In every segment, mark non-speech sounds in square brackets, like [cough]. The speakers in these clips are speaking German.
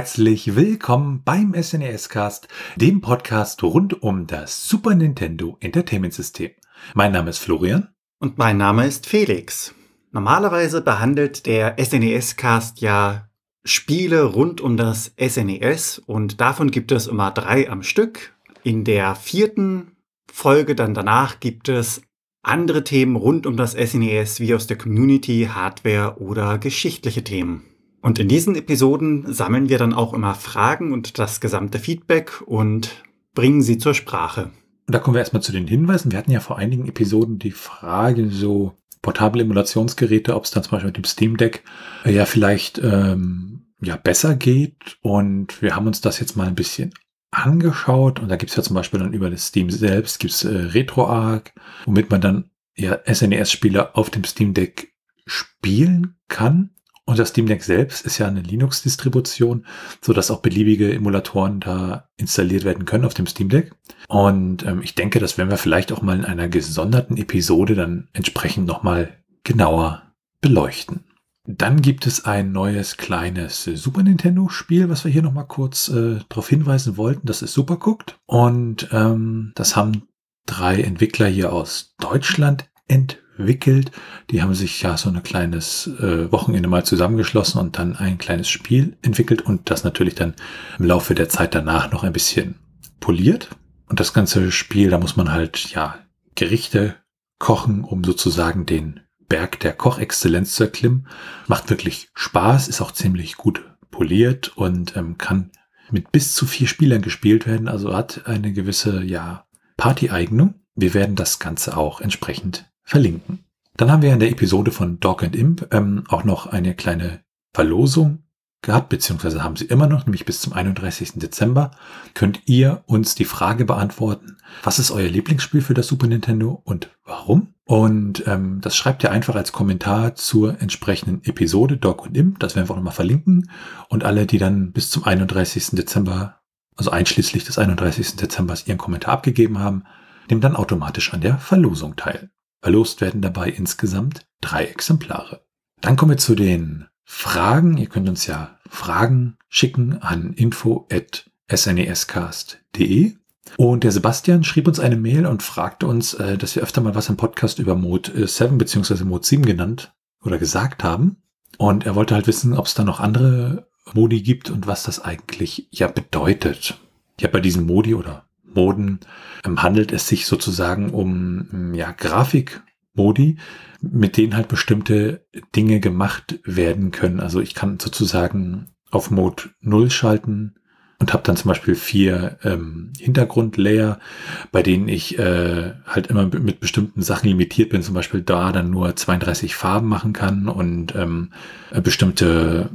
herzlich willkommen beim SNES Cast, dem Podcast rund um das Super Nintendo Entertainment System. Mein Name ist Florian. Und mein Name ist Felix. Normalerweise behandelt der SNES Cast ja Spiele rund um das SNES und davon gibt es immer drei am Stück. In der vierten Folge dann danach gibt es andere Themen rund um das SNES wie aus der Community, Hardware oder geschichtliche Themen. Und in diesen Episoden sammeln wir dann auch immer Fragen und das gesamte Feedback und bringen sie zur Sprache. Und da kommen wir erstmal zu den Hinweisen. Wir hatten ja vor einigen Episoden die Frage, so portable Emulationsgeräte, ob es dann zum Beispiel mit dem Steam Deck äh, ja vielleicht ähm, ja besser geht. Und wir haben uns das jetzt mal ein bisschen angeschaut. Und da gibt es ja zum Beispiel dann über das Steam selbst gibt's äh, RetroArch, womit man dann ja SNES-Spiele auf dem Steam Deck spielen kann. Und das Steam Deck selbst ist ja eine Linux-Distribution, so dass auch beliebige Emulatoren da installiert werden können auf dem Steam Deck. Und ähm, ich denke, das werden wir vielleicht auch mal in einer gesonderten Episode dann entsprechend nochmal genauer beleuchten. Dann gibt es ein neues kleines Super Nintendo Spiel, was wir hier nochmal kurz äh, darauf hinweisen wollten. Das ist Super Cooked. Und ähm, das haben drei Entwickler hier aus Deutschland entwickelt entwickelt. Die haben sich ja so ein kleines äh, Wochenende mal zusammengeschlossen und dann ein kleines Spiel entwickelt und das natürlich dann im Laufe der Zeit danach noch ein bisschen poliert. Und das ganze Spiel, da muss man halt ja Gerichte kochen, um sozusagen den Berg der Kochexzellenz zu erklimmen. Macht wirklich Spaß, ist auch ziemlich gut poliert und ähm, kann mit bis zu vier Spielern gespielt werden, also hat eine gewisse ja Party-Eignung. Wir werden das Ganze auch entsprechend verlinken. Dann haben wir in der Episode von Dog and Imp ähm, auch noch eine kleine Verlosung gehabt, beziehungsweise haben sie immer noch, nämlich bis zum 31. Dezember, könnt ihr uns die Frage beantworten, was ist euer Lieblingsspiel für das Super Nintendo und warum? Und ähm, das schreibt ihr einfach als Kommentar zur entsprechenden Episode Dog und Imp, das werden wir auch nochmal verlinken. Und alle, die dann bis zum 31. Dezember, also einschließlich des 31. Dezember ihren Kommentar abgegeben haben, nehmen dann automatisch an der Verlosung teil. Verlost werden dabei insgesamt drei Exemplare. Dann kommen wir zu den Fragen. Ihr könnt uns ja Fragen schicken an info@snescast.de. Und der Sebastian schrieb uns eine Mail und fragte uns, äh, dass wir öfter mal was im Podcast über Mode 7 bzw. Mode 7 genannt oder gesagt haben. Und er wollte halt wissen, ob es da noch andere Modi gibt und was das eigentlich ja bedeutet. Ja, bei diesen Modi oder Moden ähm, handelt es sich sozusagen um ähm, ja, Grafikmodi, mit denen halt bestimmte Dinge gemacht werden können. Also ich kann sozusagen auf Mode 0 schalten und habe dann zum Beispiel vier ähm, Hintergrundlayer, bei denen ich äh, halt immer mit bestimmten Sachen limitiert bin, zum Beispiel da dann nur 32 Farben machen kann und ähm, bestimmte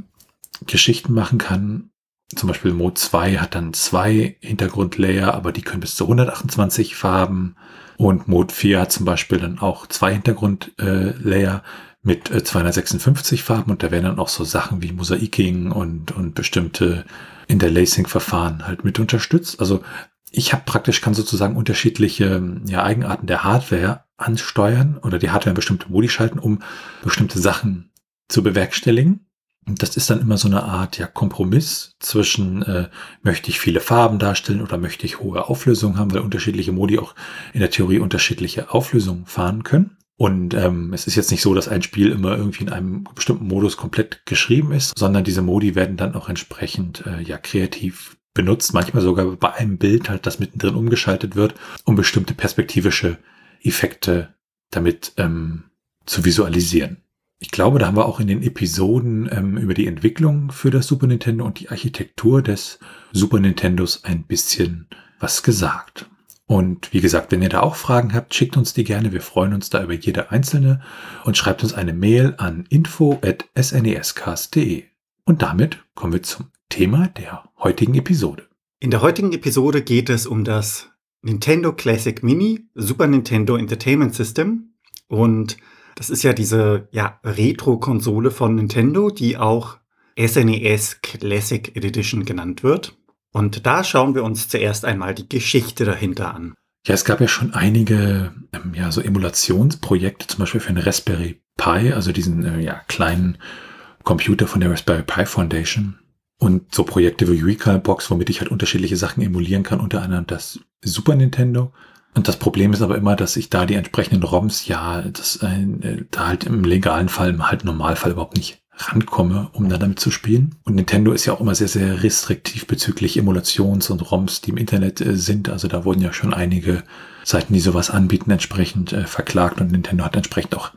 Geschichten machen kann zum Beispiel Mode 2 hat dann zwei Hintergrundlayer, aber die können bis zu 128 Farben. Und Mode 4 hat zum Beispiel dann auch zwei Hintergrundlayer mit 256 äh, Farben und da werden dann auch so Sachen wie Mosaiking und, und bestimmte Interlacing-Verfahren halt mit unterstützt. Also ich habe praktisch, kann sozusagen unterschiedliche ja, Eigenarten der Hardware ansteuern oder die Hardware in bestimmte Modi schalten, um bestimmte Sachen zu bewerkstelligen. Das ist dann immer so eine Art ja, Kompromiss zwischen, äh, möchte ich viele Farben darstellen oder möchte ich hohe Auflösungen haben, weil unterschiedliche Modi auch in der Theorie unterschiedliche Auflösungen fahren können. Und ähm, es ist jetzt nicht so, dass ein Spiel immer irgendwie in einem bestimmten Modus komplett geschrieben ist, sondern diese Modi werden dann auch entsprechend äh, ja kreativ benutzt, manchmal sogar bei einem Bild halt, das mittendrin umgeschaltet wird, um bestimmte perspektivische Effekte damit ähm, zu visualisieren. Ich glaube, da haben wir auch in den Episoden ähm, über die Entwicklung für das Super Nintendo und die Architektur des Super Nintendos ein bisschen was gesagt. Und wie gesagt, wenn ihr da auch Fragen habt, schickt uns die gerne. Wir freuen uns da über jede einzelne und schreibt uns eine Mail an info@snescast.de. Und damit kommen wir zum Thema der heutigen Episode. In der heutigen Episode geht es um das Nintendo Classic Mini Super Nintendo Entertainment System und das ist ja diese ja, Retro-Konsole von Nintendo, die auch SNES e Classic Edition genannt wird. Und da schauen wir uns zuerst einmal die Geschichte dahinter an. Ja, es gab ja schon einige ähm, ja, so Emulationsprojekte, zum Beispiel für eine Raspberry Pi, also diesen äh, ja, kleinen Computer von der Raspberry Pi Foundation. Und so Projekte wie Recalbox, womit ich halt unterschiedliche Sachen emulieren kann, unter anderem das Super Nintendo. Und das Problem ist aber immer, dass ich da die entsprechenden ROMs, ja, das äh, da halt im legalen Fall, im halt Normalfall überhaupt nicht rankomme, um dann damit zu spielen. Und Nintendo ist ja auch immer sehr, sehr restriktiv bezüglich Emulations- und ROMs, die im Internet äh, sind. Also da wurden ja schon einige Seiten, die sowas anbieten, entsprechend äh, verklagt und Nintendo hat entsprechend auch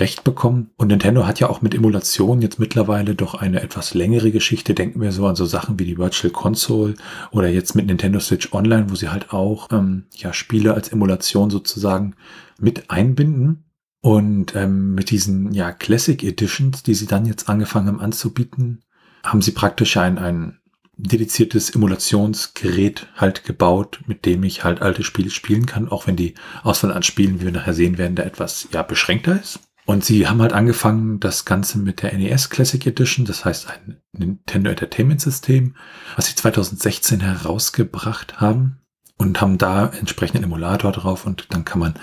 Recht bekommen. Und Nintendo hat ja auch mit Emulation jetzt mittlerweile doch eine etwas längere Geschichte. Denken wir so an so Sachen wie die Virtual Console oder jetzt mit Nintendo Switch Online, wo sie halt auch ähm, ja Spiele als Emulation sozusagen mit einbinden. Und ähm, mit diesen ja Classic Editions, die sie dann jetzt angefangen haben anzubieten, haben sie praktisch ein, ein dediziertes Emulationsgerät halt gebaut, mit dem ich halt alte Spiele spielen kann, auch wenn die Auswahl an Spielen, wie wir nachher sehen werden, da etwas ja beschränkter ist. Und sie haben halt angefangen, das Ganze mit der NES Classic Edition, das heißt ein Nintendo Entertainment System, was sie 2016 herausgebracht haben und haben da entsprechenden Emulator drauf und dann kann man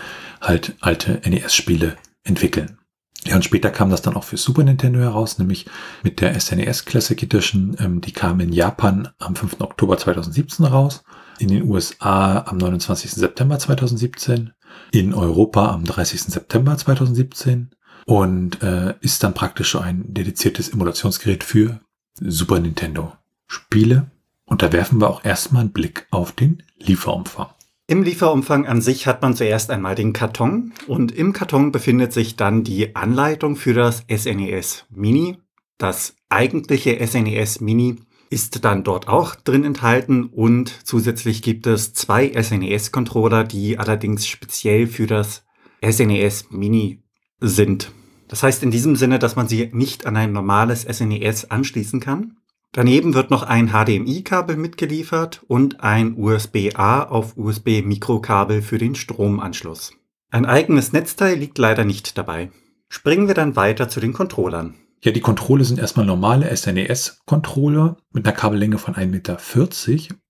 halt alte NES-Spiele entwickeln. Ja, und später kam das dann auch für Super Nintendo heraus, nämlich mit der SNES e Classic Edition. Ähm, die kam in Japan am 5. Oktober 2017 raus, in den USA am 29. September 2017 in Europa am 30. September 2017 und äh, ist dann praktisch ein dediziertes Emulationsgerät für Super Nintendo Spiele. Und da werfen wir auch erstmal einen Blick auf den Lieferumfang. Im Lieferumfang an sich hat man zuerst einmal den Karton und im Karton befindet sich dann die Anleitung für das SNES e Mini. Das eigentliche SNES e Mini ist dann dort auch drin enthalten und zusätzlich gibt es zwei SNES-Controller, die allerdings speziell für das SNES e Mini sind. Das heißt in diesem Sinne, dass man sie nicht an ein normales SNES e anschließen kann. Daneben wird noch ein HDMI-Kabel mitgeliefert und ein USB-A auf USB-Mikrokabel für den Stromanschluss. Ein eigenes Netzteil liegt leider nicht dabei. Springen wir dann weiter zu den Controllern. Ja, die Controller sind erstmal normale SNES-Controller mit einer Kabellänge von 1,40 Meter.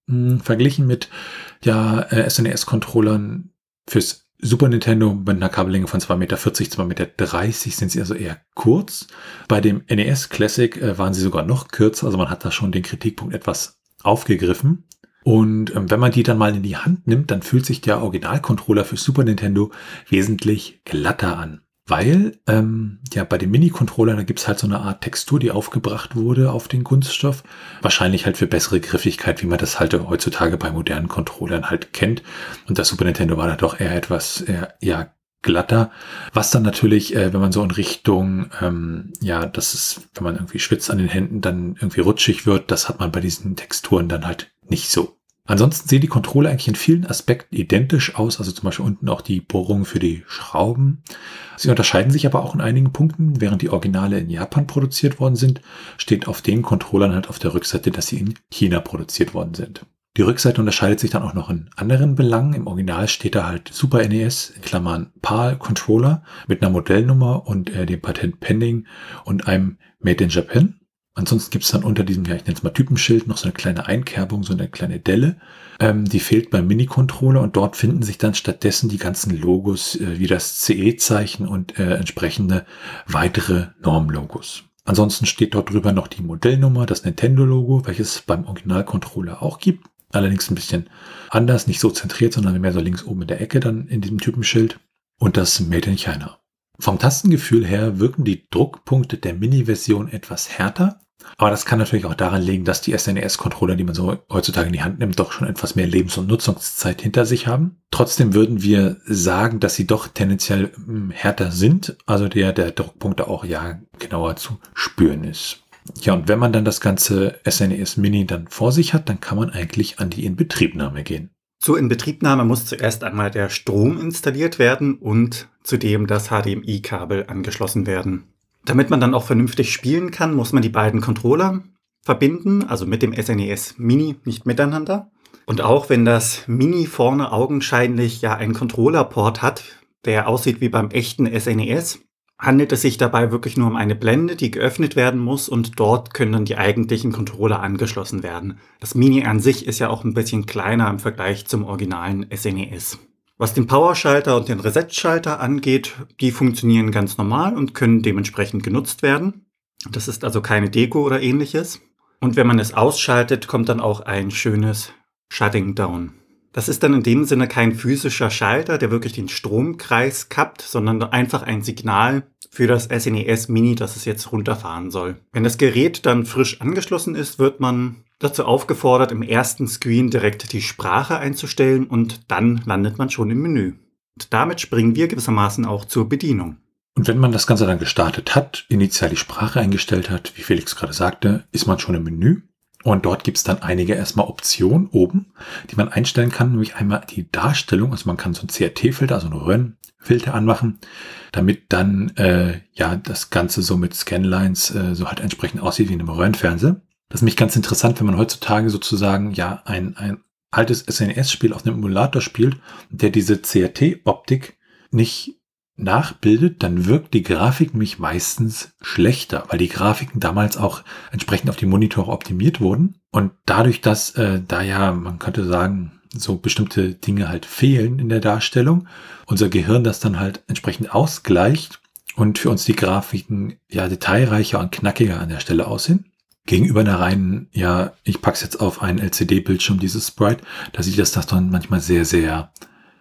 Hm, verglichen mit ja, äh, SNES-Controllern fürs Super Nintendo mit einer Kabellänge von 2,40 Meter, 2,30 Meter sind sie also eher kurz. Bei dem NES Classic äh, waren sie sogar noch kürzer, also man hat da schon den Kritikpunkt etwas aufgegriffen. Und ähm, wenn man die dann mal in die Hand nimmt, dann fühlt sich der Originalcontroller für Super Nintendo wesentlich glatter an. Weil ähm, ja bei den Mini-Controllern, da gibt's halt so eine Art Textur, die aufgebracht wurde auf den Kunststoff. Wahrscheinlich halt für bessere Griffigkeit, wie man das halt heutzutage bei modernen Controllern halt kennt. Und das Super Nintendo war da doch eher etwas eher, ja, glatter. Was dann natürlich, äh, wenn man so in Richtung, ähm, ja, das ist, wenn man irgendwie schwitzt an den Händen, dann irgendwie rutschig wird, das hat man bei diesen Texturen dann halt nicht so. Ansonsten sehen die Controller eigentlich in vielen Aspekten identisch aus, also zum Beispiel unten auch die Bohrungen für die Schrauben. Sie unterscheiden sich aber auch in einigen Punkten. Während die Originale in Japan produziert worden sind, steht auf den Controllern halt auf der Rückseite, dass sie in China produziert worden sind. Die Rückseite unterscheidet sich dann auch noch in anderen Belangen. Im Original steht da halt Super NES, in Klammern PAL Controller mit einer Modellnummer und äh, dem Patent Pending und einem Made in Japan. Ansonsten gibt es dann unter diesem, ja, ich nenne es mal Typenschild, noch so eine kleine Einkerbung, so eine kleine Delle. Ähm, die fehlt beim Mini-Controller und dort finden sich dann stattdessen die ganzen Logos äh, wie das CE-Zeichen und äh, entsprechende weitere Normlogos. Ansonsten steht dort drüber noch die Modellnummer, das Nintendo-Logo, welches beim Original-Controller auch gibt. Allerdings ein bisschen anders, nicht so zentriert, sondern mehr so links oben in der Ecke dann in diesem Typenschild. Und das Made in China. Vom Tastengefühl her wirken die Druckpunkte der Mini-Version etwas härter. Aber das kann natürlich auch daran liegen, dass die SNES-Controller, die man so heutzutage in die Hand nimmt, doch schon etwas mehr Lebens- und Nutzungszeit hinter sich haben. Trotzdem würden wir sagen, dass sie doch tendenziell hm, härter sind, also der der Druckpunkte auch ja genauer zu spüren ist. Ja, und wenn man dann das ganze SNES Mini dann vor sich hat, dann kann man eigentlich an die Inbetriebnahme gehen. Zur Inbetriebnahme muss zuerst einmal der Strom installiert werden und zudem das HDMI-Kabel angeschlossen werden. Damit man dann auch vernünftig spielen kann, muss man die beiden Controller verbinden, also mit dem SNES e Mini, nicht miteinander. Und auch wenn das Mini vorne augenscheinlich ja einen Controller-Port hat, der aussieht wie beim echten SNES, handelt es sich dabei wirklich nur um eine Blende, die geöffnet werden muss und dort können dann die eigentlichen Controller angeschlossen werden. Das Mini an sich ist ja auch ein bisschen kleiner im Vergleich zum originalen SNES. E Was den Powerschalter und den Reset-Schalter angeht, die funktionieren ganz normal und können dementsprechend genutzt werden. Das ist also keine Deko oder ähnliches. Und wenn man es ausschaltet, kommt dann auch ein schönes Shutting Down. Das ist dann in dem Sinne kein physischer Schalter, der wirklich den Stromkreis kappt, sondern einfach ein Signal für das SNES e Mini, dass es jetzt runterfahren soll. Wenn das Gerät dann frisch angeschlossen ist, wird man dazu aufgefordert, im ersten Screen direkt die Sprache einzustellen und dann landet man schon im Menü. Und damit springen wir gewissermaßen auch zur Bedienung. Und wenn man das Ganze dann gestartet hat, initial die Sprache eingestellt hat, wie Felix gerade sagte, ist man schon im Menü und dort gibt es dann einige erstmal Optionen oben, die man einstellen kann, nämlich einmal die Darstellung, also man kann so ein CRT-Filter, also ein Röhrenfilter anmachen, damit dann äh, ja das Ganze so mit Scanlines äh, so halt entsprechend aussieht wie in einem Röhrenfernseher. Das ist nämlich ganz interessant, wenn man heutzutage sozusagen ja ein, ein altes SNES-Spiel auf einem Emulator spielt, der diese CRT-Optik nicht nachbildet, dann wirkt die Grafik mich meistens schlechter, weil die Grafiken damals auch entsprechend auf die Monitore optimiert wurden. Und dadurch, dass äh, da ja, man könnte sagen, so bestimmte Dinge halt fehlen in der Darstellung, unser Gehirn das dann halt entsprechend ausgleicht und für uns die Grafiken ja detailreicher und knackiger an der Stelle aussehen. Gegenüber einer reinen, ja, ich pack's jetzt auf einen LCD-Bildschirm, dieses Sprite, da sieht das, das dann manchmal sehr, sehr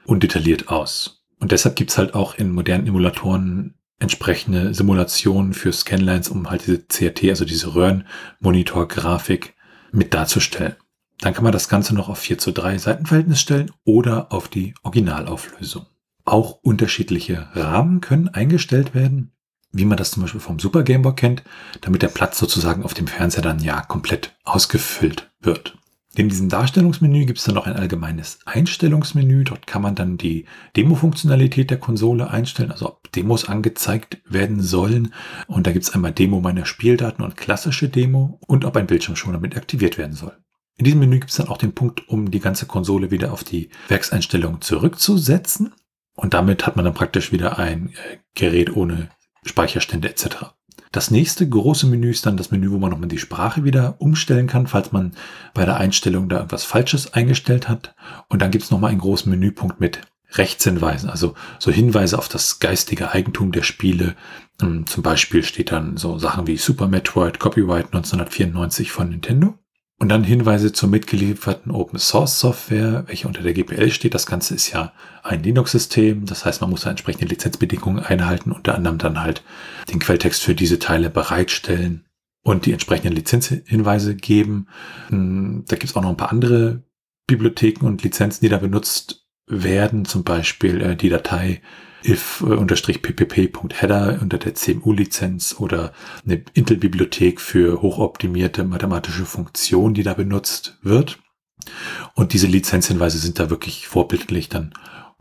undetailliert aus. Und deshalb gibt's halt auch in modernen Emulatoren entsprechende Simulationen für Scanlines, um halt diese CRT, also diese Röhrenmonitor-Grafik mit darzustellen. Dann kann man das Ganze noch auf 4 zu 3 Seitenverhältnis stellen oder auf die Originalauflösung. Auch unterschiedliche Rahmen können eingestellt werden, wie man das zum Beispiel vom Super Game Boy kennt, damit der Platz sozusagen auf dem Fernseher dann ja komplett ausgefüllt wird. Neben diesem Darstellungsmenü gibt es dann noch ein allgemeines Einstellungsmenü. Dort kann man dann die Demo-Funktionalität der Konsole einstellen, also ob Demos angezeigt werden sollen. Und da gibt es einmal Demo meiner Spieldaten und klassische Demo und ob ein Bildschirmschoner mit aktiviert werden soll. In diesem Menü gibt es dann auch den Punkt, um die ganze Konsole wieder auf die Werkseinstellung zurückzusetzen. Und damit hat man dann praktisch wieder ein äh, Gerät ohne Speicherstände etc. Das nächste große Menü ist dann das Menü, wo man nochmal die Sprache wieder umstellen kann, falls man bei der Einstellung da irgendwas Falsches eingestellt hat. Und dann gibt es nochmal einen großen Menüpunkt mit Rechtshinweisen, also so Hinweise auf das geistige Eigentum der Spiele. Ähm, zum Beispiel steht dann so Sachen wie Super Metroid Copyright 1994 von Nintendo. Und dann Hinweise zur mitgelieferten Open Source Software, welche unter der GPL steht. Das Ganze ist ja ein Linux-System. Das heißt, man muss da entsprechende Lizenzbedingungen einhalten, unter anderem dann halt den Quelltext für diese Teile bereitstellen und die entsprechenden Lizenzhinweise geben. Hm, da gibt es auch noch ein paar andere Bibliotheken und Lizenzen, die da benutzt werden. Zum Beispiel äh, die Datei if-ppp.header unter der CMU-Lizenz oder eine Intel-Bibliothek für hochoptimierte mathematische Funktionen, die da benutzt wird. Und diese Lizenzhinweise sind da wirklich vorbildlich dann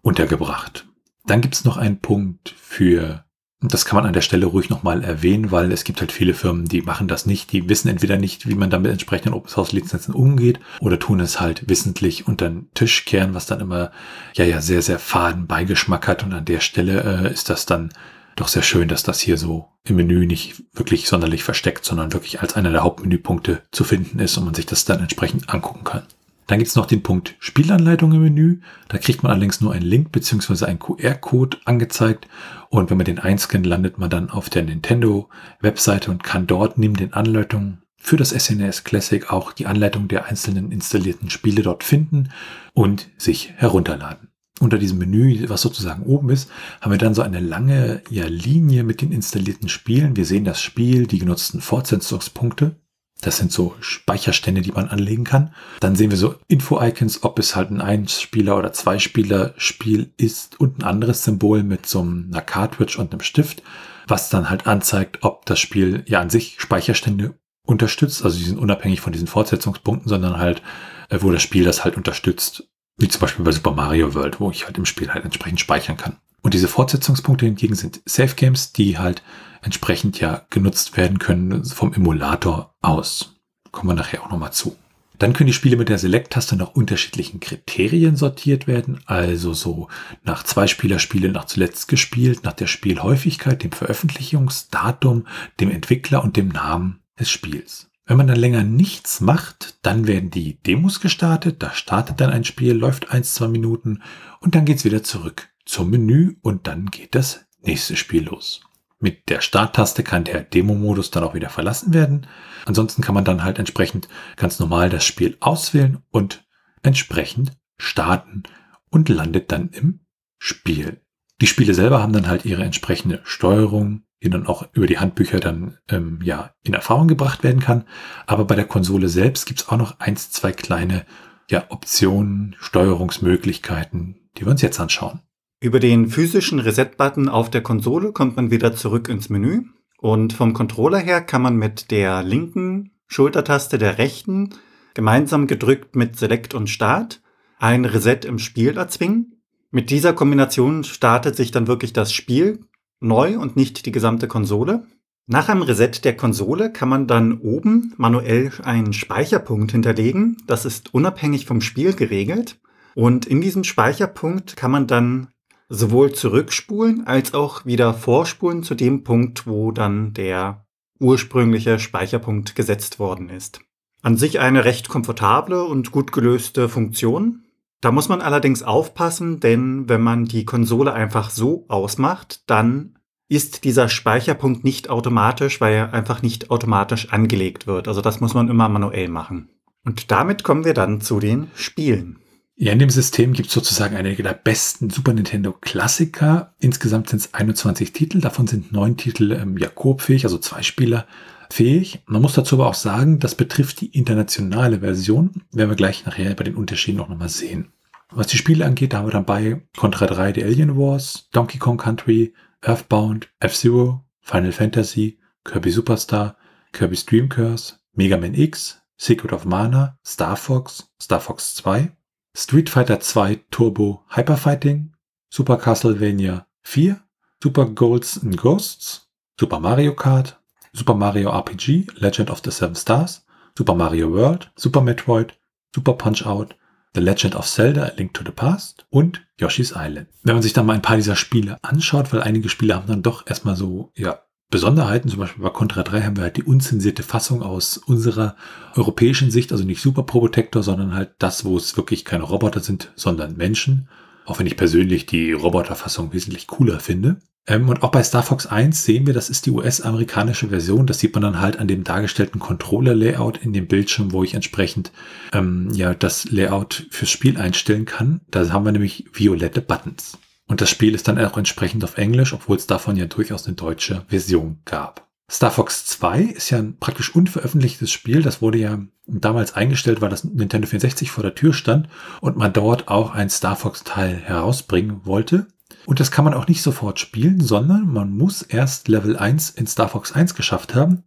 untergebracht. Dann gibt es noch einen Punkt für das kann man an der Stelle ruhig nochmal erwähnen, weil es gibt halt viele Firmen, die machen das nicht. Die wissen entweder nicht, wie man dann mit entsprechenden Open Source Lizenzen umgeht oder tun es halt wissentlich unter den Tisch kehren, was dann immer ja ja sehr, sehr faden Beigeschmack hat. Und an der Stelle äh, ist das dann doch sehr schön, dass das hier so im Menü nicht wirklich sonderlich versteckt, sondern wirklich als einer der Hauptmenüpunkte zu finden ist und man sich das dann entsprechend angucken kann. Dann gibt es noch den Punkt Spielanleitung im Menü. Da kriegt man allerdings nur einen Link beziehungsweise einen QR-Code angezeigt. Und wenn man den einscannt, landet man dann auf der Nintendo-Webseite und kann dort neben den Anleitungen für das SNES e Classic auch die Anleitung der einzelnen installierten Spiele dort finden und sich herunterladen. Unter diesem Menü, was sozusagen oben ist, haben wir dann so eine lange ja, Linie mit den installierten Spielen. Wir sehen das Spiel, die genutzten Fortsetzungspunkte das sind so Speicherstände, die man anlegen kann. Dann sehen wir so Info-Icons, ob es halt ein Einspieler- oder Zweispieler-Spiel ist und ein anderes Symbol mit so einer Cartridge und einem Stift, was dann halt anzeigt, ob das Spiel ja an sich Speicherstände unterstützt. Also die sind unabhängig von diesen Fortsetzungspunkten, sondern halt, äh, wo das Spiel das halt unterstützt. Wie zum Beispiel bei Super Mario World, wo ich halt im Spiel halt entsprechend speichern kann. Und diese Fortsetzungspunkte hingegen sind Safe Games, die halt entsprechend ja genutzt werden können vom Emulator aus. Kommen wir nachher auch nochmal zu. Dann können die Spiele mit der Select-Taste nach unterschiedlichen Kriterien sortiert werden, also so nach zwei Spielerspiele nach zuletzt gespielt, nach der Spielhäufigkeit, dem Veröffentlichungsdatum, dem Entwickler und dem Namen des Spiels. Wenn man dann länger nichts macht, dann werden die Demos gestartet, da startet dann ein Spiel, läuft eins, zwei Minuten und dann geht's wieder zurück zum Menü und dann geht das nächste Spiel los. Mit der Starttaste kann der Demo-Modus dann auch wieder verlassen werden. Ansonsten kann man dann halt entsprechend ganz normal das Spiel auswählen und entsprechend starten und landet dann im Spiel. Die Spiele selber haben dann halt ihre entsprechende Steuerung, die dann auch über die Handbücher dann ähm, ja in Erfahrung gebracht werden kann. Aber bei der Konsole selbst gibt's auch noch eins, zwei kleine ja, Optionen, Steuerungsmöglichkeiten, die wir uns jetzt anschauen. Über den physischen Reset-Button auf der Konsole kommt man wieder zurück ins Menü und vom Controller her kann man mit der linken Schultertaste der rechten gemeinsam gedrückt mit Select und Start ein Reset im Spiel erzwingen. Mit dieser Kombination startet sich dann wirklich das Spiel neu und nicht die gesamte Konsole. Nach einem Reset der Konsole kann man dann oben manuell einen Speicherpunkt hinterlegen. Das ist unabhängig vom Spiel geregelt. Und in diesem Speicherpunkt kann man dann sowohl zurückspulen als auch wieder vorspulen zu dem Punkt, wo dann der ursprüngliche Speicherpunkt gesetzt worden ist. An sich eine recht komfortable und gut gelöste Funktion. Da muss man allerdings aufpassen, denn wenn man die Konsole einfach so ausmacht, dann ist dieser Speicherpunkt nicht automatisch, weil er einfach nicht automatisch angelegt wird. Also das muss man immer manuell machen. Und damit kommen wir dann zu den Spielen. Ja, in dem System gibt es sozusagen einige der besten Super Nintendo Klassiker. Insgesamt sind es 21 Titel, davon sind neun Titel ähm, ja koopfähig, also zwei Spieler fähig. Man muss dazu aber auch sagen, das betrifft die internationale Version, werden wir gleich nachher bei den Unterschieden auch nochmal sehen. Was die Spiele angeht, da haben wir dann bei Contra 3 die Alien Wars, Donkey Kong Country, Earthbound, F-Zero, Final Fantasy, Kirby Superstar, Kirby's Dream Curse, Mega Man X, Secret of Mana, Star Fox, Star Fox 2, Street Fighter 2 Turbo Hyper Fighting, Super Castlevania 4, Super Golds and Ghosts, Super Mario Kart, Super Mario RPG, Legend of the Seven Stars, Super Mario World, Super Metroid, Super Punch Out, The Legend of Zelda, A Link to the Past und Yoshi's Island. Wenn man sich dann mal ein paar dieser Spiele anschaut, weil einige Spiele haben dann doch erstmal so, ja, Besonderheiten, zum Beispiel bei Contra 3 haben wir halt die unzensierte Fassung aus unserer europäischen Sicht, also nicht Super Probotector, sondern halt das, wo es wirklich keine Roboter sind, sondern Menschen. Auch wenn ich persönlich die Roboterfassung wesentlich cooler finde. Ähm, und auch bei Star Fox 1 sehen wir, das ist die US-amerikanische Version. Das sieht man dann halt an dem dargestellten Controller-Layout in dem Bildschirm, wo ich entsprechend ähm, ja das Layout fürs Spiel einstellen kann. Da haben wir nämlich violette Buttons. Und das Spiel ist dann auch entsprechend auf Englisch, obwohl es davon ja durchaus eine deutsche Version gab. Star Fox 2 ist ja ein praktisch unveröffentlichtes Spiel. Das wurde ja damals eingestellt, weil das Nintendo 64 vor der Tür stand und man dort auch ein Star Fox Teil herausbringen wollte. Und das kann man auch nicht sofort spielen, sondern man muss erst Level 1 in Star Fox 1 geschafft haben.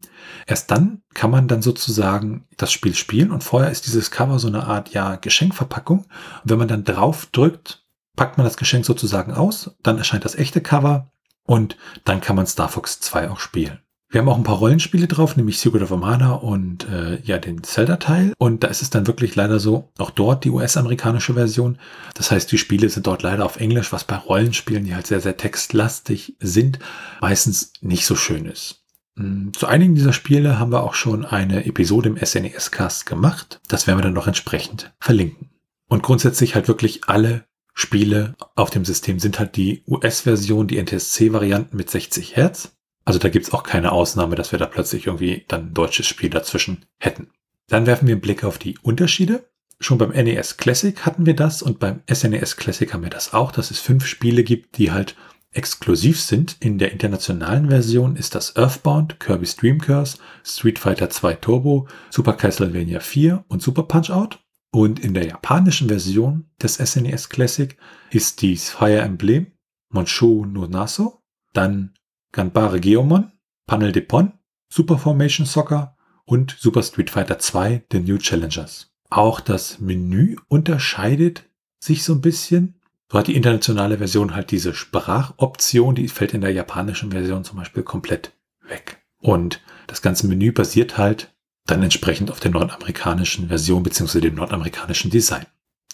Erst dann kann man dann sozusagen das Spiel spielen und vorher ist dieses Cover so eine Art, ja, Geschenkverpackung. Und wenn man dann drauf drückt, packt man das Geschenk sozusagen aus, dann erscheint das echte Cover und dann kann man Star Fox 2 auch spielen. Wir haben auch ein paar Rollenspiele drauf, nämlich Secret of Mana und äh, ja den Zelda-Teil. Und da ist es dann wirklich leider so, auch dort die US-amerikanische Version. Das heißt, die Spiele sind dort leider auf Englisch, was bei Rollenspielen, die halt sehr, sehr textlastig sind, meistens nicht so schön ist. Hm, zu einigen dieser Spiele haben wir auch schon eine Episode im SNES-Cast gemacht. Das werden wir dann noch entsprechend verlinken. Und grundsätzlich halt wirklich alle Spiele auf dem System sind halt die US-Version, die NTSC-Varianten mit 60 Hertz. Also da gibt's auch keine Ausnahme, dass wir da plötzlich irgendwie dann ein deutsches Spiel dazwischen hätten. Dann werfen wir einen Blick auf die Unterschiede. Schon beim NES Classic hatten wir das und beim SNES e Classic haben wir das auch, dass es fünf Spiele gibt, die halt exklusiv sind. In der internationalen Version ist das Earthbound, Kirby's Dream Curse, Street Fighter 2 Turbo, Super Castlevania 4 und Super Punch Out. Und in der japanischen Version des SNES e Classic ist dies Fire Emblem, Monshu no Naso, dann Ganbare Geomon, Panel Depon, Super Formation Soccer und Super Street Fighter 2 The New Challengers. Auch das Menü unterscheidet sich so ein bisschen. So hat die internationale Version halt diese Sprachoption, die fällt in der japanischen Version zum Beispiel komplett weg. Und das ganze Menü basiert halt dann entsprechend auf der nordamerikanischen Version bzw. dem nordamerikanischen Design.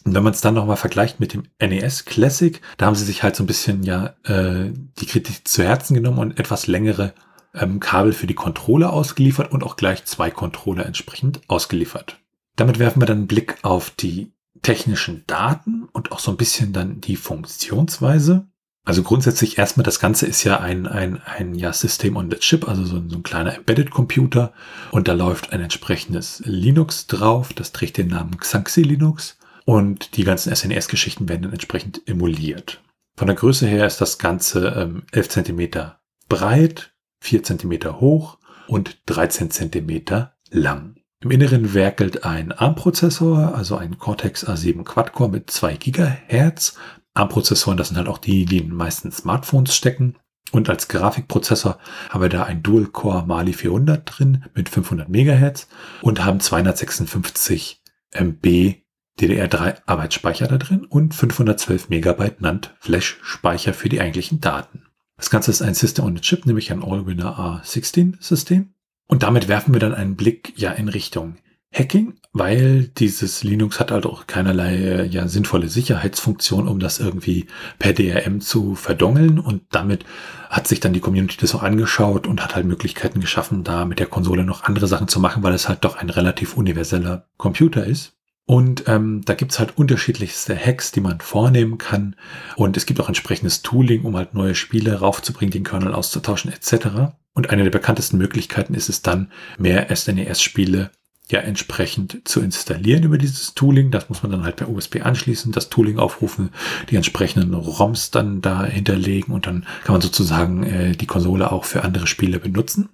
Und wenn man es dann nochmal vergleicht mit dem NES Classic, da haben sie sich halt so ein bisschen ja äh, die Kritik zu Herzen genommen und etwas längere ähm, Kabel für die Controller ausgeliefert und auch gleich zwei Controller entsprechend ausgeliefert. Damit werfen wir dann einen Blick auf die technischen Daten und auch so ein bisschen dann die Funktionsweise. Also grundsätzlich erstmal, das Ganze ist ja ein, ein, ein ja, System on the Chip, also so, so ein kleiner Embedded Computer. Und da läuft ein entsprechendes Linux drauf. Das trägt den Namen Xanxi Linux. Und die ganzen SNES-Geschichten werden dann entsprechend emuliert. Von der Größe her ist das Ganze ähm, 11 cm breit, 4 cm hoch und 13 cm lang. Im Inneren werkelt ein ARM-Prozessor, also ein Cortex A7 Quad-Core mit 2 GHz. ARM-Prozessoren, das sind halt auch die, die in den meisten Smartphones stecken. Und als Grafikprozessor haben wir da ein Dual-Core Mali 400 drin mit 500 MHz und haben 256 MB DDR3 Arbeitsspeicher da drin und 512 MB NAND Flash-Speicher für die eigentlichen Daten. Das Ganze ist ein System on a Chip, nämlich ein Allwinner A16-System. Und damit werfen wir dann einen Blick ja in Richtung Hacking, weil dieses Linux hat halt auch keinerlei äh, ja sinnvolle Sicherheitsfunktion, um das irgendwie per DRM zu verdongeln und damit hat sich dann die Community das auch angeschaut und hat halt Möglichkeiten geschaffen, da mit der Konsole noch andere Sachen zu machen, weil es halt doch ein relativ universeller Computer ist. Und ähm, da gibt's halt unterschiedlichste Hacks, die man vornehmen kann. Und es gibt auch entsprechendes Tooling, um halt neue Spiele raufzubringen, den Kernel auszutauschen etc. Und eine der bekanntesten Möglichkeiten ist es dann, mehr SNES-Spiele ja entsprechend zu installieren über dieses Tooling. Das muss man dann halt per USB anschließen, das Tooling aufrufen, die entsprechenden ROMs dann da hinterlegen und dann kann man sozusagen äh, die Konsole auch für andere Spiele benutzen.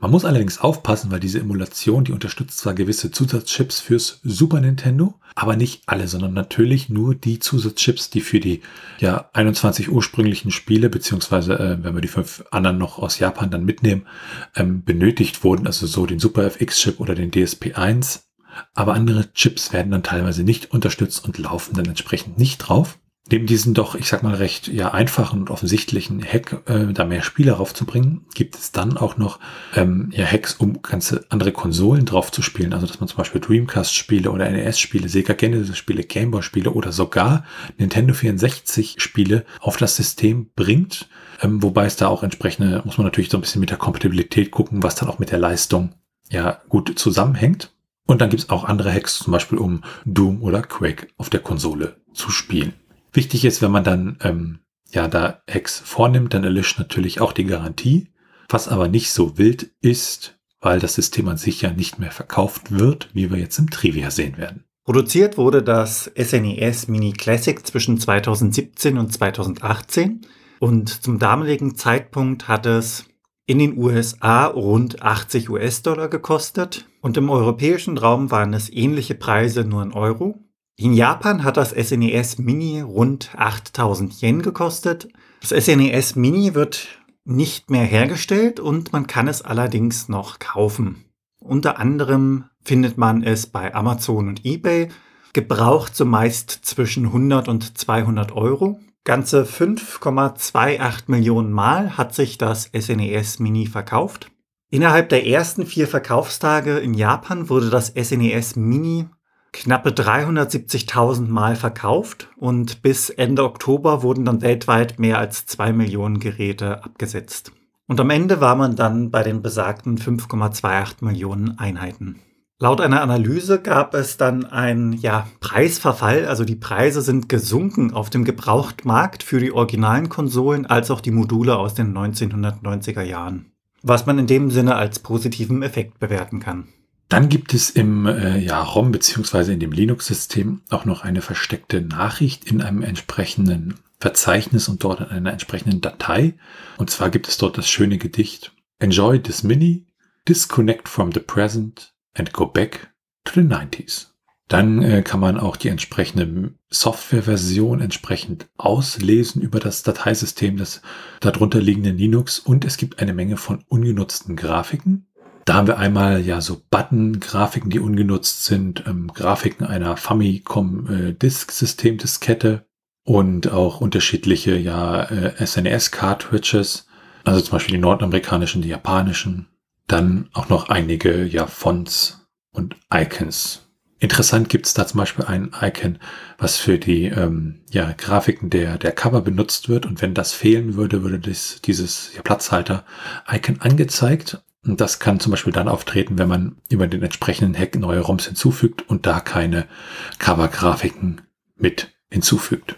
Man muss allerdings aufpassen, weil diese Emulation, die unterstützt zwar gewisse Zusatzchips fürs Super Nintendo, aber nicht alle, sondern natürlich nur die Zusatzchips, die für die ja 21 ursprünglichen Spiele, beziehungsweise äh, wenn wir die fünf anderen noch aus Japan dann mitnehmen, ähm, benötigt wurden, also so den Super FX-Chip oder den DSP1. Aber andere Chips werden dann teilweise nicht unterstützt und laufen dann entsprechend nicht drauf. Neben diesen doch, ich sag mal, recht ja einfachen und offensichtlichen Hack, äh, da mehr Spiele raufzubringen, gibt es dann auch noch ähm, ja, Hacks, um ganze andere Konsolen drauf zu spielen. Also dass man zum Beispiel Dreamcast-Spiele oder NES-Spiele, Sega Genesis-Spiele, Gameboy-Spiele oder sogar Nintendo 64-Spiele auf das System bringt. Ähm, wobei es da auch entsprechende, muss man natürlich so ein bisschen mit der Kompatibilität gucken, was dann auch mit der Leistung ja gut zusammenhängt. Und dann gibt es auch andere Hacks, zum Beispiel um Doom oder Quake auf der Konsole zu spielen. Wichtig ist, wenn man dann ähm, ja da Hacks vornimmt, dann erlischt natürlich auch die Garantie. Was aber nicht so wild ist, weil das System an sich ja nicht mehr verkauft wird, wie wir jetzt im Trivia sehen werden. Produziert wurde das SNES e Mini Classic zwischen 2017 und 2018 und zum damaligen Zeitpunkt hat es in den USA rund 80 US-Dollar gekostet und im europäischen Raum waren es ähnliche Preise nur in Euro. In Japan hat das SNES e Mini rund 8000 Yen gekostet. Das SNES e Mini wird nicht mehr hergestellt und man kann es allerdings noch kaufen. Unter anderem findet man es bei Amazon und eBay, gebraucht zumeist zwischen 100 und 200 Euro. Ganze 5,28 Millionen Mal hat sich das SNES e Mini verkauft. Innerhalb der ersten vier Verkaufstage in Japan wurde das SNES Mini knappe 370.000 Mal verkauft und bis Ende Oktober wurden dann weltweit mehr als zwei Millionen Geräte abgesetzt. Und am Ende war man dann bei den besagten 5,28 Millionen Einheiten. Laut einer Analyse gab es dann einen ja, Preisverfall, also die Preise sind gesunken auf dem Gebrauchtmarkt für die originalen Konsolen als auch die Module aus den 1990er Jahren, was man in dem Sinne als positiven Effekt bewerten kann. Dann gibt es im äh, ja, ROM beziehungsweise in dem Linux-System auch noch eine versteckte Nachricht in einem entsprechenden Verzeichnis und dort in einer entsprechenden Datei. Und zwar gibt es dort das schöne Gedicht Enjoy this Mini, disconnect from the present and go back to the 90s. Dann äh, kann man auch die entsprechende Softwareversion entsprechend auslesen über das Dateisystem des darunter liegenden Linux und es gibt eine Menge von ungenutzten Grafiken da haben wir einmal ja so Button-Grafiken, die ungenutzt sind, ähm, Grafiken einer Famicom äh, und auch unterschiedliche ja äh, SNES-Cartridges, also zum Beispiel die nordamerikanischen, die japanischen. Dann auch noch einige ja Fonts und Icons. Interessant gibt es da zum Beispiel ein Icon, was für die ähm, ja, Grafiken der, der Cover benutzt wird. Und wenn das fehlen würde, würde das, dieses ja, Platzhalter-Icon angezeigt. Und das kann zum Beispiel dann auftreten, wenn man über den entsprechenden Hack neue ROMs hinzufügt und da keine Cover-Grafiken mit hinzufügt.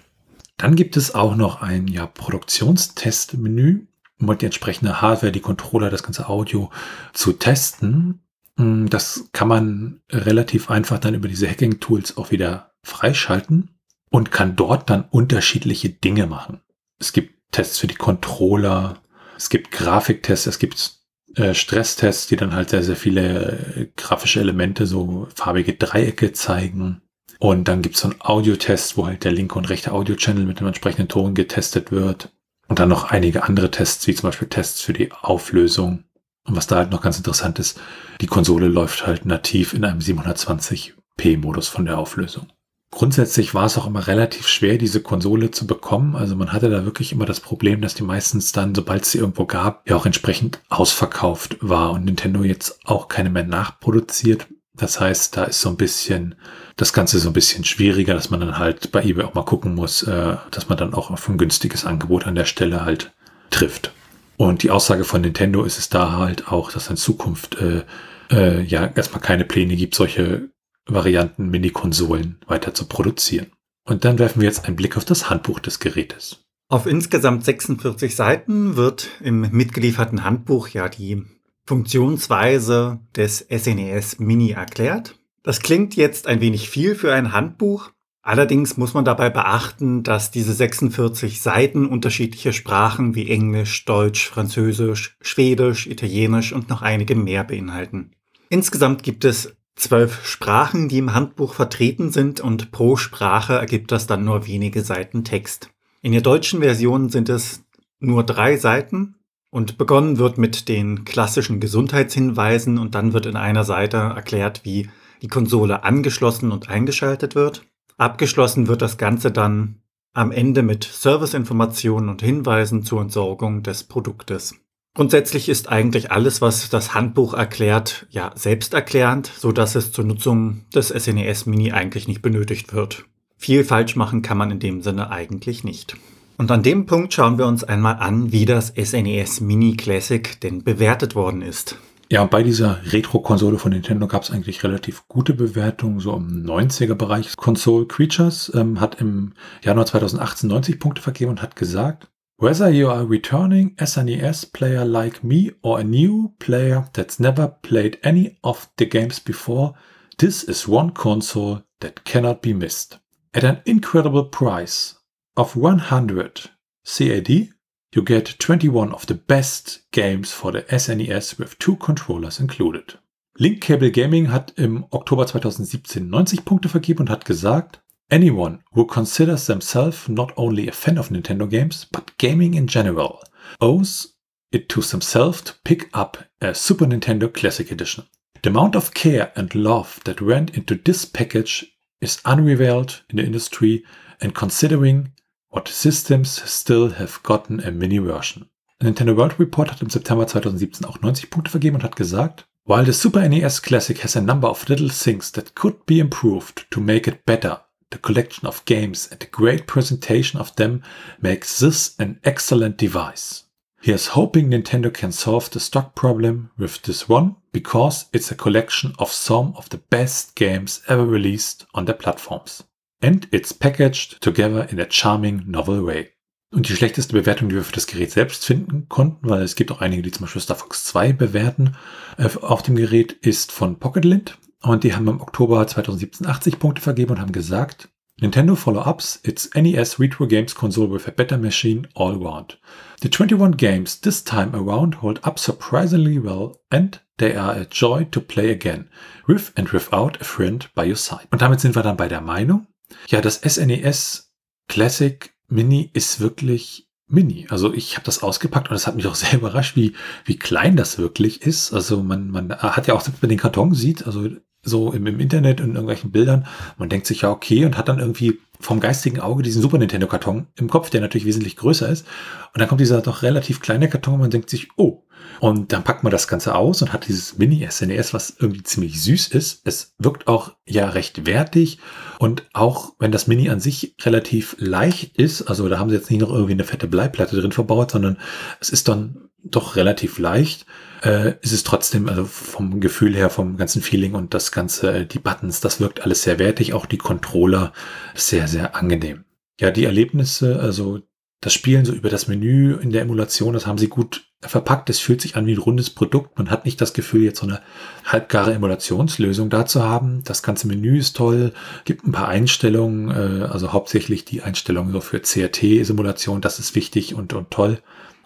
Dann gibt es auch noch ein ja, Produktionstestmenü, um die entsprechende Hardware, die Controller, das ganze Audio zu testen. Mm, das kann man relativ einfach dann über diese Hacking-Tools auch wieder freischalten und kann dort dann unterschiedliche Dinge machen. Es gibt Tests für die Controller, es gibt Grafiktests, es gibt äh, Stresstests, die dann halt sehr, sehr viele äh, grafische Elemente, so farbige Dreiecke zeigen. Und dann gibt es so einen Audio-Test, wo halt der linke und rechte Audio-Channel mit dem entsprechenden Ton getestet wird. Und dann noch einige andere Tests, wie zum Beispiel Tests für die Auflösung. Und was da halt noch ganz interessant ist, die Konsole läuft halt nativ in einem 720p-Modus von der Auflösung. Grundsätzlich war es auch immer relativ schwer, diese Konsole zu bekommen. Also man hatte da wirklich immer das Problem, dass die meistens dann, sobald es sie irgendwo gab, ja auch entsprechend ausverkauft war und Nintendo jetzt auch keine mehr nachproduziert. Das heißt, da ist so ein bisschen das Ganze so ein bisschen schwieriger, dass man dann halt bei eBay auch mal gucken muss, äh, dass man dann auch auf ein günstiges Angebot an der Stelle halt trifft. Und die Aussage von Nintendo ist es da halt auch, dass in Zukunft äh, äh, ja erstmal keine Pläne gibt, solche Varianten Mini-Konsolen weiter zu produzieren. Und dann werfen wir jetzt einen Blick auf das Handbuch des Gerätes. Auf insgesamt 46 Seiten wird im mitgelieferten Handbuch ja die Funktionsweise des SNES e Mini erklärt. Das klingt jetzt ein wenig viel für ein Handbuch. Allerdings muss man dabei beachten, dass diese 46 Seiten unterschiedliche Sprachen wie Englisch, Deutsch, Französisch, Schwedisch, Italienisch und noch einige mehr beinhalten. Insgesamt gibt es zwölf Sprachen, die im Handbuch vertreten sind und pro Sprache ergibt das dann nur wenige Seiten Text. In der deutschen Version sind es nur drei Seiten und begonnen wird mit den klassischen Gesundheitshinweisen und dann wird in einer Seite erklärt, wie die Konsole angeschlossen und eingeschaltet wird. Abgeschlossen wird das Ganze dann am Ende mit Serviceinformationen und Hinweisen zur Entsorgung des Produktes. Grundsätzlich ist eigentlich alles, was das Handbuch erklärt, ja selbsterklärend, so dass es zur Nutzung des SNES e Mini eigentlich nicht benötigt wird. Viel falsch machen kann man in dem Sinne eigentlich nicht. Und an dem Punkt schauen wir uns einmal an, wie das SNES e Mini Classic denn bewertet worden ist. Ja, bei dieser Retro-Konsole von Nintendo gab es eigentlich relativ gute Bewertungen, so im 90er-Bereich. Console Creatures ähm, hat im Januar 2018 90 Punkte vergeben und hat gesagt, Whether you are a returning SNES player like me or a new player that's never played any of the games before, this is one console that cannot be missed. At an incredible price of 100 CAD, you get 21 of the best games for the SNES with two controllers included. Link Cable Gaming hat im Oktober 2017 90 Punkte vergeben und hat gesagt, Anyone who considers themselves not only a fan of Nintendo games, but gaming in general, owes it to themselves to pick up a Super Nintendo Classic Edition. The amount of care and love that went into this package is unrivaled in the industry, and considering what systems still have gotten a mini version. Nintendo World Report hat im September 2017 auch 90 Punkte vergeben und hat gesagt, While the Super NES Classic has a number of little things that could be improved to make it better, the collection of games and the great presentation of them makes this an excellent device. Here's hoping Nintendo can solve the stock problem with this one because it's a collection of some of the best games ever released on their platforms. And it's packaged together in a charming, novel way. Und die schlechteste Bewertung, die wir für das Gerät selbst finden konnten, weil es gibt auch einige, die zum Beispiel Star Fox 2 bewerten, äh, auf dem Gerät ist von Pocketlint. Und die haben im Oktober 2017 80 Punkte vergeben und haben gesagt, Nintendo follow-ups its NES Retro Games console with a better machine all around. The 21 games this time around hold up surprisingly well and they are a joy to play again, with and without a friend by your side. Und damit sind wir dann bei der Meinung, ja, das SNES Classic Mini ist wirklich Mini. Also ich habe das ausgepackt und es hat mich auch sehr [laughs] überrascht, wie, wie klein das wirklich ist. Also man, man hat ja auch, wenn man den Karton sieht, also so im, im Internet und in irgendwelchen Bildern, man denkt sich ja okay und hat dann irgendwie vom geistigen Auge diesen Super Nintendo Karton im Kopf, der natürlich wesentlich größer ist. Und dann kommt dieser doch relativ kleine Karton und man denkt sich, oh. Und dann packt man das Ganze aus und hat dieses Mini SNES, e was irgendwie ziemlich süß ist. Es wirkt auch ja recht wertig und auch wenn das Mini an sich relativ leicht ist, also da haben sie jetzt nicht noch irgendwie eine fette Bleiplatte drin verbaut, sondern es ist dann doch relativ leicht, äh, ist es trotzdem, also vom Gefühl her, vom ganzen Feeling und das ganze, äh, die Buttons, das wirkt alles sehr wertig, auch die Controller sehr, sehr angenehm. ja, die Erlebnisse, also das Spielen so über das Menü in der Emulation, das haben sie gut verpackt. Es fühlt sich an wie ein rundes Produkt. Man hat nicht das Gefühl, jetzt so eine halbgare Emulationslösung da zu haben. Das ganze Menü ist toll, gibt ein paar Einstellungen, äh, also hauptsächlich die Einstellungen so für CRT-Simulation, das ist wichtig und, und toll.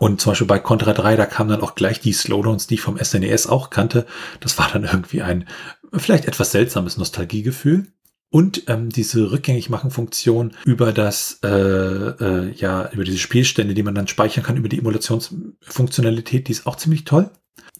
Und zum Beispiel bei Contra 3, da kamen dann auch gleich die Slowdowns, die ich vom SNES e auch kannte. Das war dann irgendwie ein vielleicht etwas seltsames Nostalgiegefühl und ähm, diese Rückgängigmachen-Funktion über das, äh, äh, ja, über diese Spielstände, die man dann speichern kann, über die Emulationsfunktionalität, die ist auch ziemlich toll.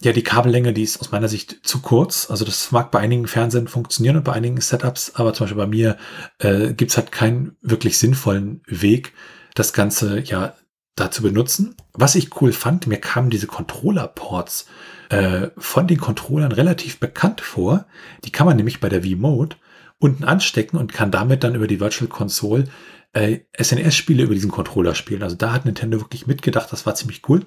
Ja, die Kabellänge, die ist aus meiner Sicht zu kurz. Also das mag bei einigen Fernsehen funktionieren und bei einigen Setups, aber zum Beispiel bei mir äh, gibt's halt keinen wirklich sinnvollen Weg, das Ganze ja da zu benutzen. Was ich cool fand, mir kamen diese Controller-Ports äh, von den Controllern relativ bekannt vor. Die kann man nämlich bei der V-Mode unten anstecken und kann damit dann über die Virtual Console äh, SNES-Spiele über diesen Controller spielen. Also da hat Nintendo wirklich mitgedacht, das war ziemlich cool.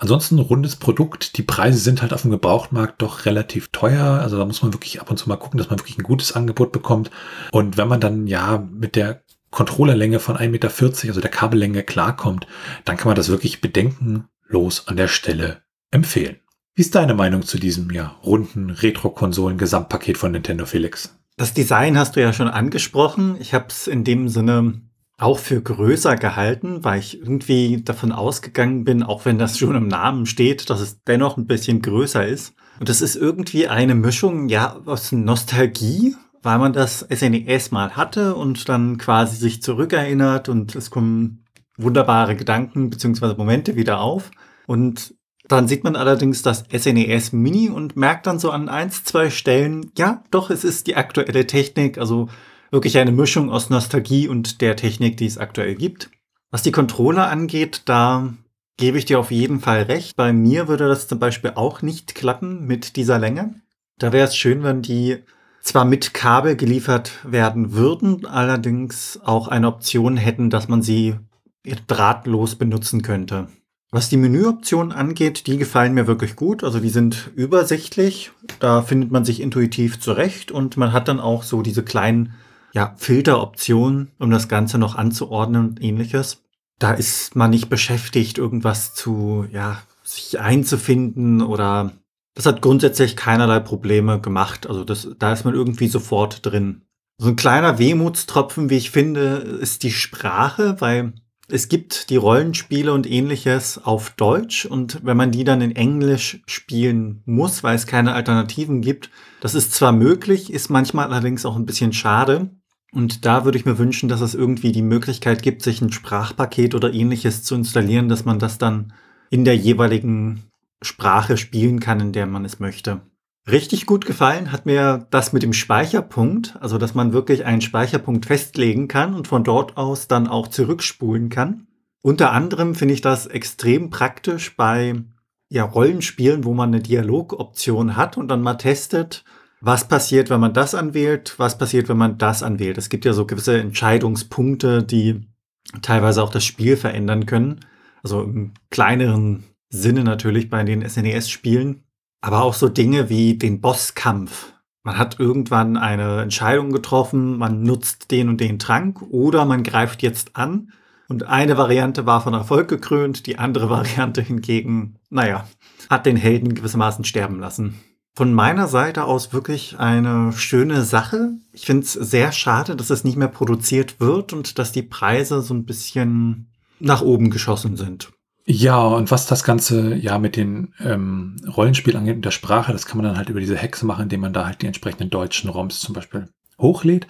Ansonsten rundes Produkt. Die Preise sind halt auf dem Gebrauchtmarkt doch relativ teuer. Also da muss man wirklich ab und zu mal gucken, dass man wirklich ein gutes Angebot bekommt. Und wenn man dann ja mit der Controllerlänge von 1,40 Meter, also der Kabellänge klarkommt, dann kann man das wirklich bedenkenlos an der Stelle empfehlen. Wie ist deine Meinung zu diesem ja runden Retro-Konsolen-Gesamtpaket von Nintendo Felix? Das Design hast du ja schon angesprochen. Ich habe es in dem Sinne auch für größer gehalten, weil ich irgendwie davon ausgegangen bin, auch wenn das schon im Namen steht, dass es dennoch ein bisschen größer ist. Und das ist irgendwie eine Mischung, ja, aus Nostalgie, weil man das SNES e mal hatte und dann quasi sich zurückerinnert und es kommen wunderbare Gedanken beziehungsweise Momente wieder auf. Und dann sieht man allerdings das SNES e Mini und merkt dann so an eins, zwei Stellen, ja, doch, es ist die aktuelle Technik, also wirklich eine Mischung aus Nostalgie und der Technik, die es aktuell gibt. Was die Controller angeht, da gebe ich dir auf jeden Fall recht. Bei mir würde das zum Beispiel auch nicht klappen mit dieser Länge. Da wäre es schön, wenn die zwar mit Kabel geliefert werden würden, allerdings auch eine Option hätten, dass man sie drahtlos benutzen könnte. Was die Menüoptionen angeht, die gefallen mir wirklich gut. Also die sind übersichtlich. Da findet man sich intuitiv zurecht und man hat dann auch so diese kleinen ja, Filteroptionen, um das Ganze noch anzuordnen und ähnliches. Da ist man nicht beschäftigt, irgendwas zu, ja, sich einzufinden oder das hat grundsätzlich keinerlei Probleme gemacht. Also das, da ist man irgendwie sofort drin. So ein kleiner Wehmutstropfen, wie ich finde, ist die Sprache, weil es gibt die Rollenspiele und ähnliches auf Deutsch und wenn man die dann in Englisch spielen muss, weil es keine Alternativen gibt, das ist zwar möglich, ist manchmal allerdings auch ein bisschen schade. Und da würde ich mir wünschen, dass es irgendwie die Möglichkeit gibt, sich ein Sprachpaket oder ähnliches zu installieren, dass man das dann in der jeweiligen Sprache spielen kann, in der man es möchte. Richtig gut gefallen hat mir das mit dem Speicherpunkt, also dass man wirklich einen Speicherpunkt festlegen kann und von dort aus dann auch zurückspulen kann. Unter anderem finde ich das extrem praktisch bei ja, Rollenspielen, wo man eine Dialogoption hat und dann mal testet, was passiert, wenn man das anwählt, was passiert, wenn man das anwählt. Es gibt ja so gewisse Entscheidungspunkte, die teilweise auch das Spiel verändern können. Also im kleineren Sinne natürlich bei den SNES-Spielen. Aber auch so Dinge wie den Bosskampf. Man hat irgendwann eine Entscheidung getroffen, man nutzt den und den Trank oder man greift jetzt an. Und eine Variante war von Erfolg gekrönt, die andere [laughs] Variante hingegen, naja, hat den Helden gewissermaßen sterben lassen. Von meiner Seite aus wirklich eine schöne Sache. Ich finde es sehr schade, dass es nicht mehr produziert wird und dass die Preise so ein bisschen nach oben geschossen sind. Ja, und was das Ganze ja mit den ähm, Rollenspielen angeht und der Sprache, das kann man dann halt über diese Hexe machen, indem man da halt die entsprechenden deutschen ROMs zum Beispiel hochlädt.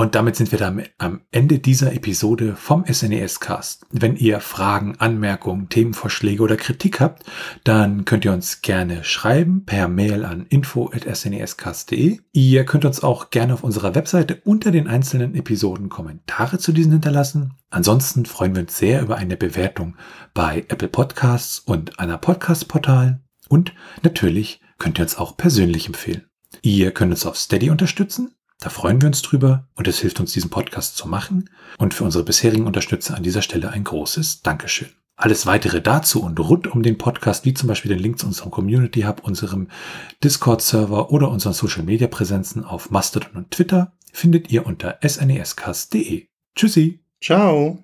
Und damit sind wir dann am Ende dieser Episode vom SNES Cast. Wenn ihr Fragen, Anmerkungen, Themenvorschläge oder Kritik habt, dann könnt ihr uns gerne schreiben per Mail an info@snescast.de. Ihr könnt uns auch gerne auf unserer Webseite unter den einzelnen Episoden Kommentare zu diesen hinterlassen. Ansonsten freuen wir uns sehr über eine Bewertung bei Apple Podcasts und einer Podcast-Portalen. Und natürlich könnt ihr uns auch persönlich empfehlen. Ihr könnt uns auf Steady unterstützen. Da freuen wir uns drüber und es hilft uns, diesen Podcast zu machen. Und für unsere bisherigen Unterstützer an dieser Stelle ein großes Dankeschön. Alles weitere dazu und rund um den Podcast, wie zum Beispiel den Link zu unserem Community Hub, unserem Discord-Server oder unseren Social-Media-Präsenzen auf Mastodon und Twitter, findet ihr unter snescast.de. Tschüssi! Ciao.